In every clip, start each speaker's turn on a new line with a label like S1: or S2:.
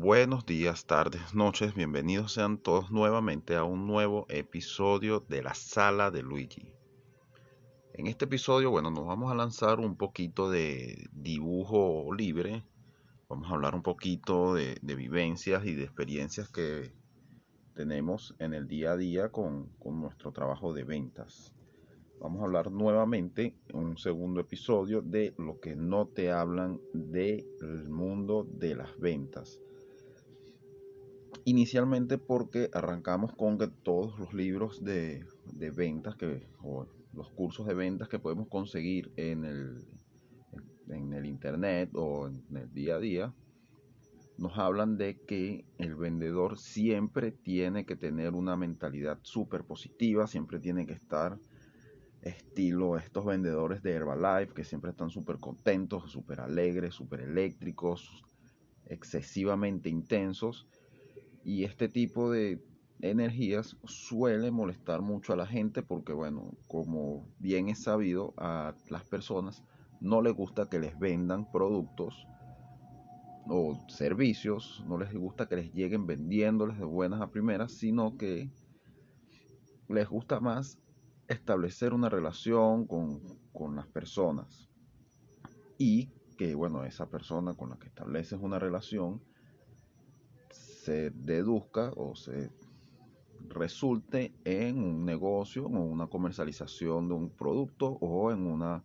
S1: Buenos días, tardes, noches, bienvenidos sean todos nuevamente a un nuevo episodio de la sala de Luigi. En este episodio, bueno, nos vamos a lanzar un poquito de dibujo libre, vamos a hablar un poquito de, vivencias y de experiencias que tenemos en el día a día con, con nuestro trabajo de ventas. Vamos a hablar nuevamente en un segundo episodio de lo que no te hablan del mundo de las ventas Inicialmente porque arrancamos con que todos los libros de, ventas que, o los cursos de ventas que podemos conseguir en el, en el internet o en el día a día, nos hablan de que el vendedor siempre tiene que tener una mentalidad súper positiva, siempre tiene que estar estilo estos vendedores de Herbalife que siempre están súper contentos, súper alegres, súper eléctricos, excesivamente intensos y este tipo de energías suele molestar mucho a la gente porque, bueno, como bien es sabido, a las personas no les gusta que les vendan productos o servicios, no les gusta que les lleguen vendiéndoles de buenas a primeras, sino que les gusta más establecer una relación con, con las personas. Y que, bueno, esa persona con la que estableces una relación se deduzca o se resulte en un negocio o una comercialización de un producto o en una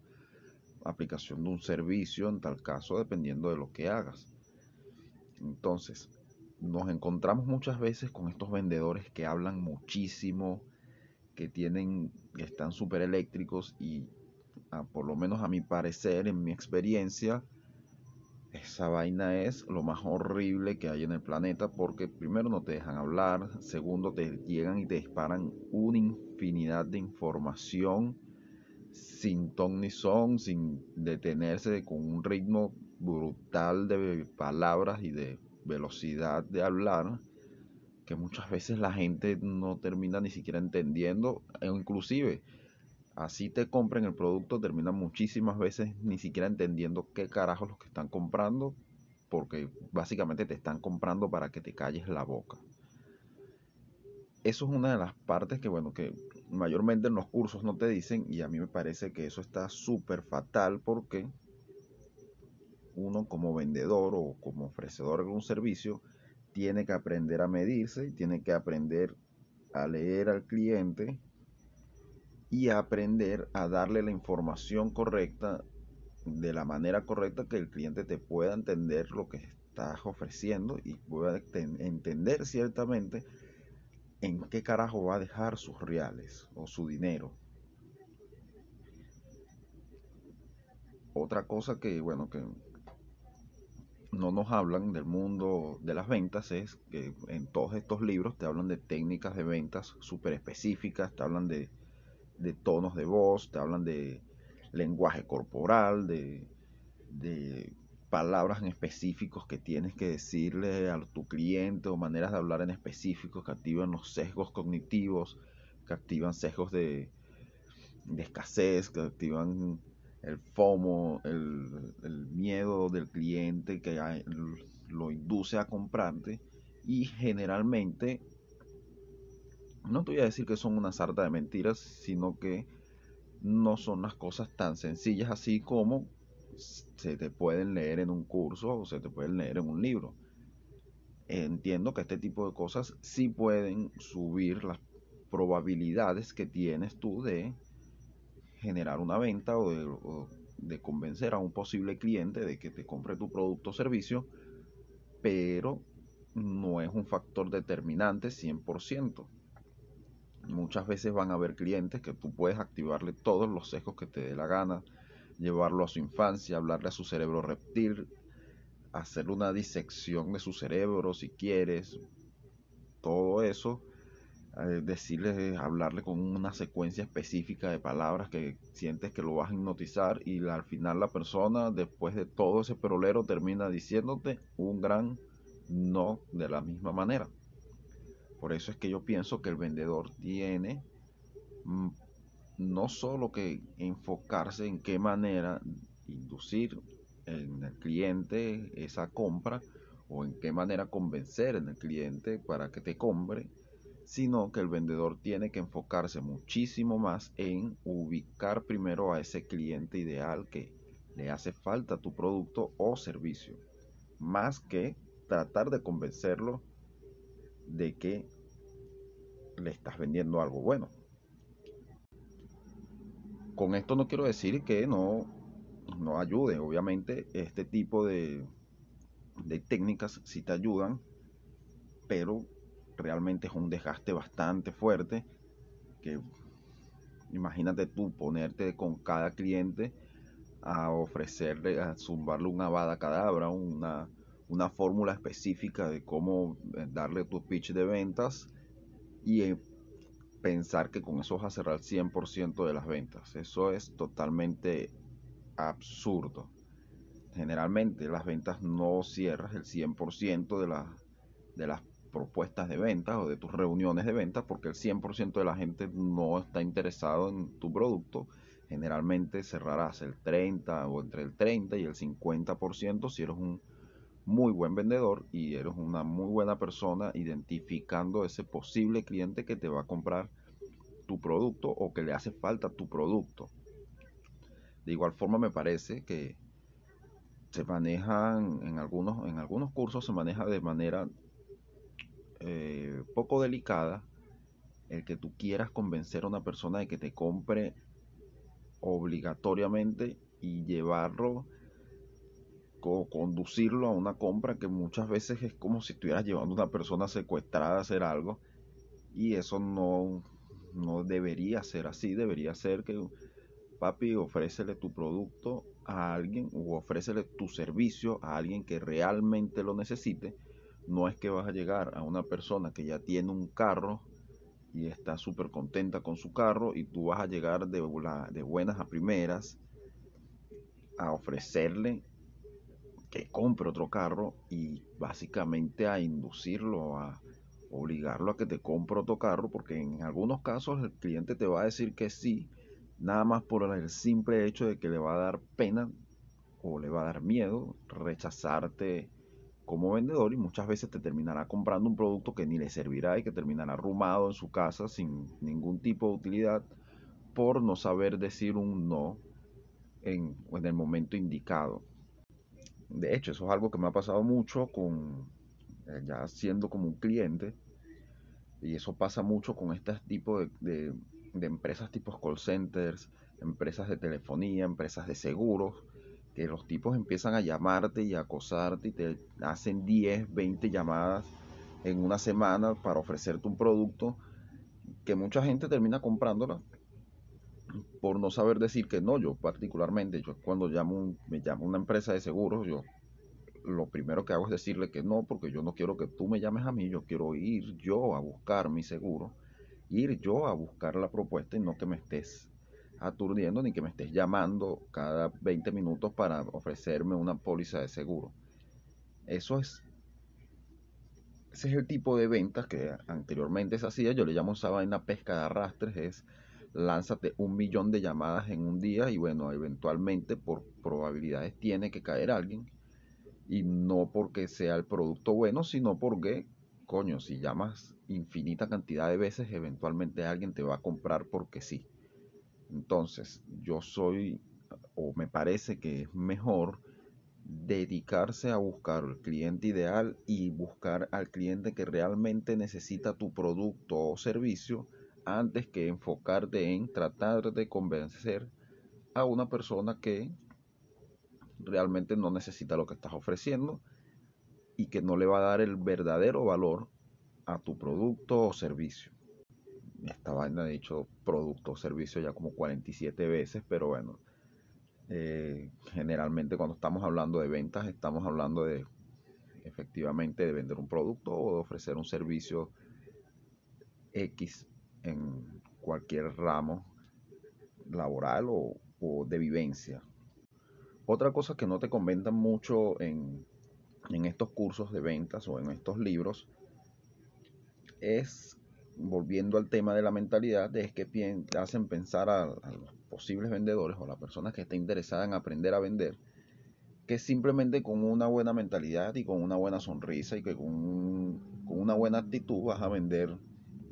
S1: aplicación de un servicio en tal caso dependiendo de lo que hagas. Entonces, nos encontramos muchas veces con estos vendedores que hablan muchísimo, que tienen, que están súper eléctricos y por lo menos a mi parecer, en mi experiencia, esa vaina es lo más horrible que hay en el planeta porque primero no te dejan hablar, segundo te llegan y te disparan una infinidad de información sin ton ni son, sin detenerse con un ritmo brutal de palabras y de velocidad de hablar que muchas veces la gente no termina ni siquiera entendiendo, inclusive así te compren el producto, terminan muchísimas veces ni siquiera entendiendo qué carajos los que están comprando, porque básicamente te están comprando para que te calles la boca. Eso es una de las partes que, bueno, que mayormente en los cursos no te dicen y a mí me parece que eso está súper fatal porque uno como vendedor o como ofrecedor de un servicio tiene que aprender a medirse tiene que aprender a leer al cliente y aprender a darle la información correcta de la manera correcta que el cliente te pueda entender lo que estás ofreciendo y pueda entender ciertamente en qué carajo va a dejar sus reales o su dinero. Otra cosa que, bueno, que no nos hablan del mundo de las ventas es que en todos estos libros te hablan de técnicas de ventas súper específicas, te hablan de de tonos de voz, te hablan de lenguaje corporal, de, palabras en específicos que tienes que decirle a tu cliente o maneras de hablar en específicos que activan los sesgos cognitivos, que activan sesgos de, escasez, que activan el FOMO, el, el miedo del cliente que lo induce a comprarte. Y generalmente no te voy a decir que son una sarta de mentiras, sino que no son las cosas tan sencillas así como se te pueden leer en un curso o se te pueden leer en un libro. Entiendo que este tipo de cosas sí pueden subir las probabilidades que tienes tú de generar una venta o de, o de convencer a un posible cliente de que te compre tu producto o servicio, pero no es un factor determinante 100%. Muchas veces van a haber clientes que tú puedes activarle todos los sesgos que te dé la gana, llevarlo a su infancia, hablarle a su cerebro reptil, hacer una disección de su cerebro si quieres, todo eso, eh, decirle, hablarle con una secuencia específica de palabras que sientes que lo vas a hipnotizar y al final la persona, después de todo ese perolero, termina diciéndote un gran no de la misma manera. Por eso es que yo pienso que el vendedor tiene mm, no solo que enfocarse en qué manera inducir en el cliente esa compra o en qué manera convencer en el cliente para que te compre, sino que el vendedor tiene que enfocarse muchísimo más en ubicar primero a ese cliente ideal que le hace falta tu producto o servicio, más que tratar de convencerlo de que le estás vendiendo algo bueno. Con esto no quiero decir que no, no ayude, obviamente este tipo de, de técnicas sí te ayudan, pero realmente es un desgaste bastante fuerte que imagínate tú ponerte con cada cliente a ofrecerle, a zumbarle una bada cadabra, una, una fórmula específica de cómo eh, darle tu pitch de ventas y eh, pensar que con eso vas a cerrar el 100% de las ventas. Eso es totalmente absurdo. Generalmente las ventas no cierras el 100% de, de las propuestas de ventas o de tus reuniones de ventas porque el 100% de la gente no está interesado en tu producto. Generalmente cerrarás el 30 o entre el 30 y el 50% si eres un muy buen vendedor y eres una muy buena persona identificando ese posible cliente que te va a comprar tu producto o que le hace falta tu producto. De igual forma me parece que se manejan en algunos, en algunos cursos se maneja de manera eh, poco delicada el que tú quieras convencer a una persona de que te compre obligatoriamente y llevarlo conducirlo a una compra que muchas veces es como si estuvieras llevando a una persona secuestrada a hacer algo y eso no, no debería ser así, debería ser que papi ofrécele tu producto a alguien o ofrécele tu servicio a alguien que realmente lo necesite. No es que vas a llegar a una persona que ya tiene un carro y está súper contenta con su carro y tú vas a llegar de, de buenas a primeras a ofrecerle que compre otro carro y básicamente a inducirlo, a obligarlo a que te compre otro carro, porque en algunos casos el cliente te va a decir que sí, nada más por el simple hecho de que le va a dar pena o le va a dar miedo rechazarte como vendedor y muchas veces te terminará comprando un producto que ni le servirá y que terminará arrumado en su casa sin ningún tipo de utilidad por no saber decir un no en, en el momento indicado. De hecho, eso es algo que me ha pasado mucho con eh, ya siendo como un cliente y eso pasa mucho con este tipo de, de, de empresas tipo call centers, empresas de telefonía, empresas de seguros, que los tipos empiezan a llamarte y a acosarte y te hacen 10, 20 llamadas en una semana para ofrecerte un producto que mucha gente termina comprándola por no saber decir que no. Yo particularmente, yo cuando llamo me llamo una empresa de seguros, yo lo primero que hago es decirle que no, porque yo no quiero que tú me llames a mí, yo quiero ir yo a buscar mi seguro, ir yo a buscar la propuesta y no que me estés aturdiendo ni que me estés llamando cada 20 minutos para ofrecerme una póliza de seguro. Eso es ese es el tipo de ventas que anteriormente se hacía, yo le llamo esa vaina pesca de arrastres, es lánzate un millón de llamadas en un día y bueno, eventualmente por probabilidades tiene que caer alguien y no porque sea el producto bueno, sino porque, coño, si llamas infinita cantidad de veces, eventualmente alguien te va a comprar porque sí. Entonces, yo soy, o me parece que es mejor dedicarse a buscar el cliente ideal y buscar al cliente que realmente necesita tu producto o servicio antes que enfocarte en tratar de convencer a una persona que realmente no necesita lo que estás ofreciendo y que no le va a dar el verdadero valor a tu producto o servicio. Esta vaina he dicho producto o servicio ya como 47 veces, pero bueno, eh, generalmente cuando estamos hablando de ventas estamos hablando de efectivamente de vender un producto o de ofrecer un servicio X en cualquier ramo laboral o, o de vivencia. Otra cosa que no te comentan mucho en, en estos cursos de ventas o en estos libros es volviendo al tema de la mentalidad, es que hacen pensar a, los posibles vendedores o a la persona que está interesada en aprender a vender, que simplemente con una buena mentalidad y con una buena sonrisa y que con, con una buena actitud vas a vender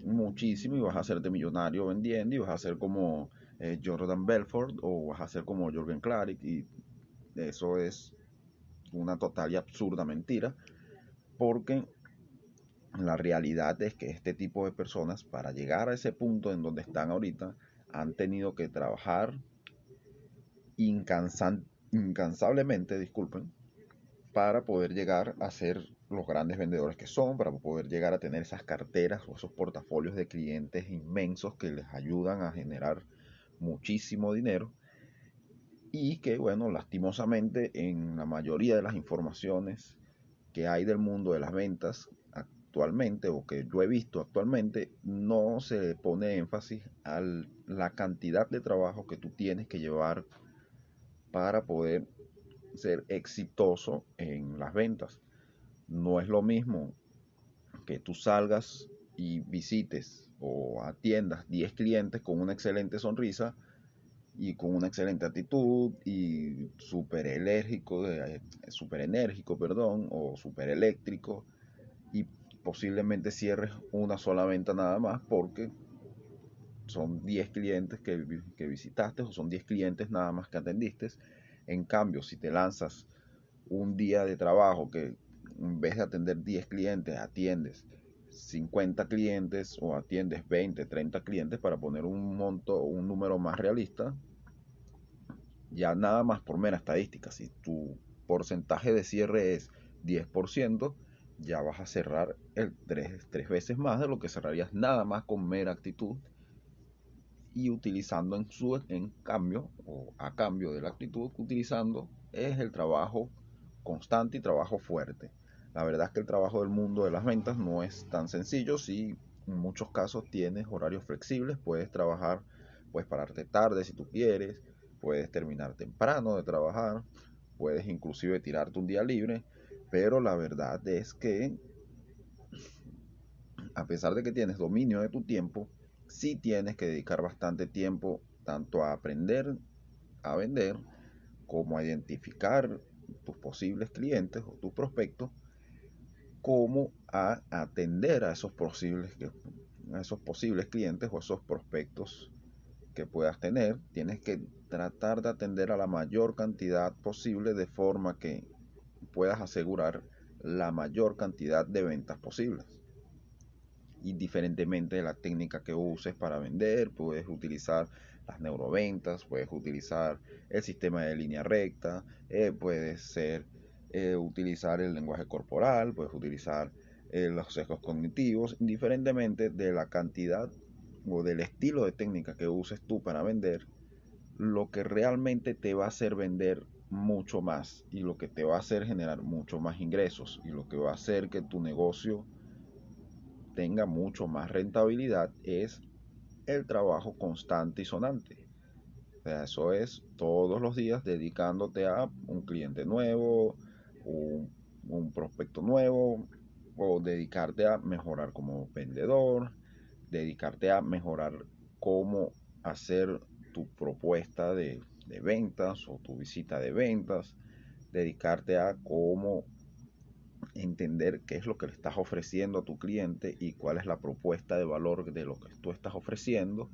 S1: muchísimo y vas a hacerte millonario vendiendo y vas a ser como eh, Jordan Belfort o vas a ser como Jorgen Klarik y eso es una total y absurda mentira porque la realidad es que este tipo de personas para llegar a ese punto en donde están ahorita han tenido que trabajar incansablemente, disculpen, para poder llegar a ser los grandes vendedores que son, para poder llegar a tener esas carteras o esos portafolios de clientes inmensos que les ayudan a generar muchísimo dinero y que, bueno, lastimosamente en la mayoría de las informaciones que hay del mundo de las ventas actualmente o que yo he visto actualmente, no se pone énfasis a la cantidad de trabajo que tú tienes que llevar para poder ser exitoso en las ventas. No es lo mismo que tú salgas y visites o atiendas 10 clientes con una excelente sonrisa y con una excelente actitud y súper enérgico, eh, super enérgico, perdón, o súper eléctrico y posiblemente cierres una sola venta nada más porque son 10 clientes que, que visitaste o son 10 clientes nada más que atendiste. En cambio, si te lanzas un día de trabajo que en vez de atender 10 clientes, atiendes 50 clientes o atiendes 20, 30 clientes para poner un monto, un número más realista, ya nada más por mera estadística, si tu porcentaje de cierre es 10%, ya vas a cerrar el tres, tres veces más de lo que cerrarías nada más con mera actitud y utilizando en su en cambio o a cambio de la actitud utilizando es el trabajo constante y trabajo fuerte. La verdad es que el trabajo del mundo de las ventas no es tan sencillo. Si en muchos casos tienes horarios flexibles, puedes trabajar, puedes pararte tarde si tú quieres, puedes terminar temprano de trabajar, puedes inclusive tirarte un día libre, pero la verdad es que a pesar de que tienes dominio de tu tiempo, sí tienes que dedicar bastante tiempo tanto a aprender a vender como a identificar tus posibles clientes o tus prospectos cómo a atender a esos posibles, esos posibles clientes o esos prospectos que puedas tener. Tienes que tratar de atender a la mayor cantidad posible de forma que puedas asegurar la mayor cantidad de ventas posibles. Indiferentemente de la técnica que uses para vender, puedes utilizar las neuroventas, puedes utilizar el sistema de línea recta, eh, puedes ser eh, utilizar el lenguaje corporal, puedes utilizar eh, los sesgos cognitivos, indiferentemente de la cantidad o del estilo de técnica que uses tú para vender, lo que realmente te va a hacer vender mucho más y lo que te va a hacer generar mucho más ingresos y lo que va a hacer que tu negocio tenga mucho más rentabilidad es el trabajo constante y sonante. eso es todos los días dedicándote a un cliente nuevo, un, prospecto nuevo o dedicarte a mejorar como vendedor, dedicarte a mejorar cómo hacer tu propuesta de, de, ventas o tu visita de ventas, dedicarte a cómo entender qué es lo que le estás ofreciendo a tu cliente y cuál es la propuesta de valor de lo que tú estás ofreciendo,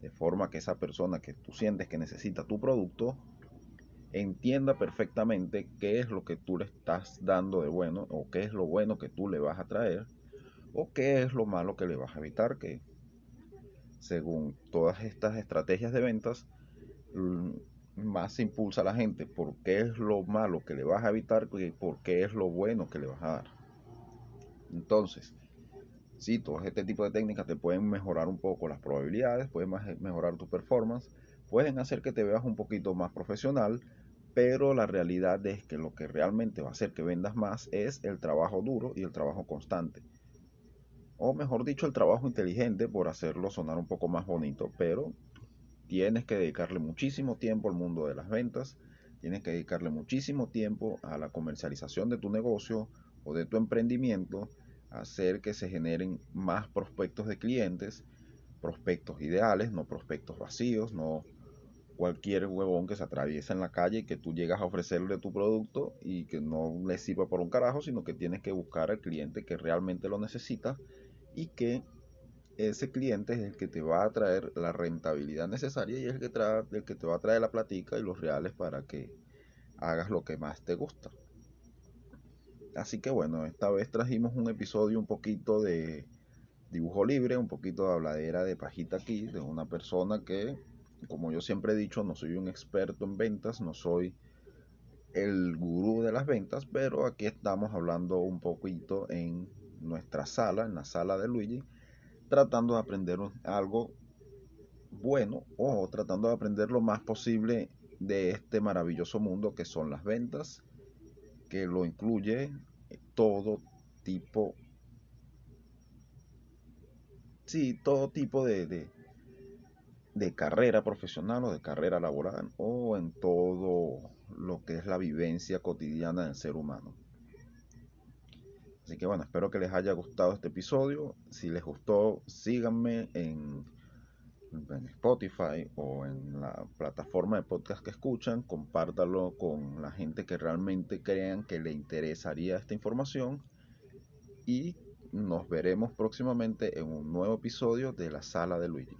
S1: de forma que esa persona que tú sientes que necesita tu producto entienda perfectamente qué es lo que tú le estás dando de bueno o qué es lo bueno que tú le vas a traer o qué es lo malo que le vas a evitar que según todas estas estrategias de ventas mm, más se impulsa a la gente por qué es lo malo que le vas a evitar que por qué es lo bueno que le vas a dar. Entonces si todo este tipo de técnicas te pueden mejorar un poco las probabilidades pueden mejorar tu performance pueden hacer que te veas un poquito más profesional pero la realidad es que lo que realmente va a hacer que vendas más es el trabajo duro y el trabajo constante. O mejor dicho, el trabajo inteligente por hacerlo sonar un poco más bonito, pero tienes que dedicarle muchísimo tiempo al mundo de las ventas, tienes que dedicarle muchísimo tiempo a la comercialización de tu negocio o de tu emprendimiento, hacer que se generen más prospectos de clientes, prospectos ideales, no prospectos vacíos, no cualquier huevón que se atraviesa en la calle y que tú llegas a ofrecerle tu producto y que no le sirva por un carajo, sino que tienes que buscar al cliente que realmente lo necesita y que ese cliente es el que te va a traer la rentabilidad necesaria y es el que, trae, el que te va a traer la platica y los reales para que hagas lo que más te gusta. Así que bueno, esta vez trajimos un episodio un poquito de dibujo libre, un poquito de habladera de pajita aquí, de una persona que, como yo siempre he dicho, no soy un experto en ventas, no soy el gurú de las ventas, pero aquí estamos hablando un poquito en nuestra sala, en la sala de Luigi, tratando de aprender algo bueno o tratando de aprender lo más posible de este maravilloso mundo que son las ventas, que lo incluye todo tipo, sí, todo tipo de, de, de carrera profesional o de carrera laboral o en todo lo que es la vivencia cotidiana del ser humano. Así que bueno, espero que les haya gustado este episodio. Si les gustó, síganme en, Spotify o en la plataforma de podcast que escuchan. Compártalo con la gente que realmente crean que le interesaría esta información. Y nos veremos próximamente en un nuevo episodio de la sala de Luigi.